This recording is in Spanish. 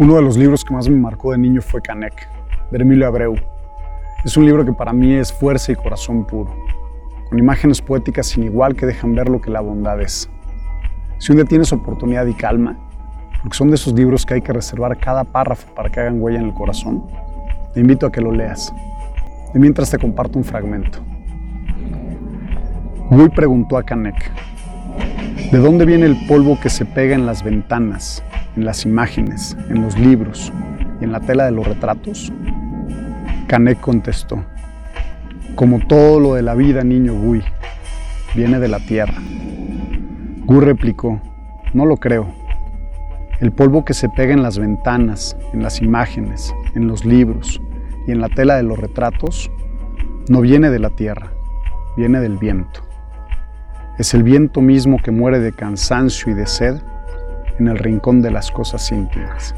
Uno de los libros que más me marcó de niño fue Canek, de Emilio Abreu. Es un libro que para mí es fuerza y corazón puro, con imágenes poéticas sin igual que dejan ver lo que la bondad es. Si un día tienes oportunidad y calma, porque son de esos libros que hay que reservar cada párrafo para que hagan huella en el corazón, te invito a que lo leas. Y mientras te comparto un fragmento. Gui preguntó a Canek, ¿de dónde viene el polvo que se pega en las ventanas, en las imágenes, en los libros y en la tela de los retratos? Canek contestó, como todo lo de la vida, niño Gui, viene de la tierra. Gu replicó, no lo creo. El polvo que se pega en las ventanas, en las imágenes, en los libros y en la tela de los retratos, no viene de la tierra, viene del viento. Es el viento mismo que muere de cansancio y de sed en el rincón de las cosas íntimas.